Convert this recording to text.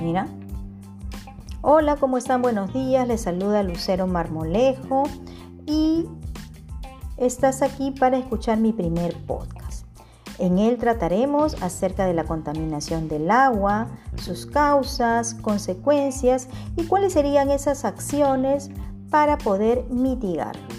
Mira. Hola, ¿cómo están? Buenos días. Les saluda Lucero Marmolejo y estás aquí para escuchar mi primer podcast. En él trataremos acerca de la contaminación del agua, sus causas, consecuencias y cuáles serían esas acciones para poder mitigarlo.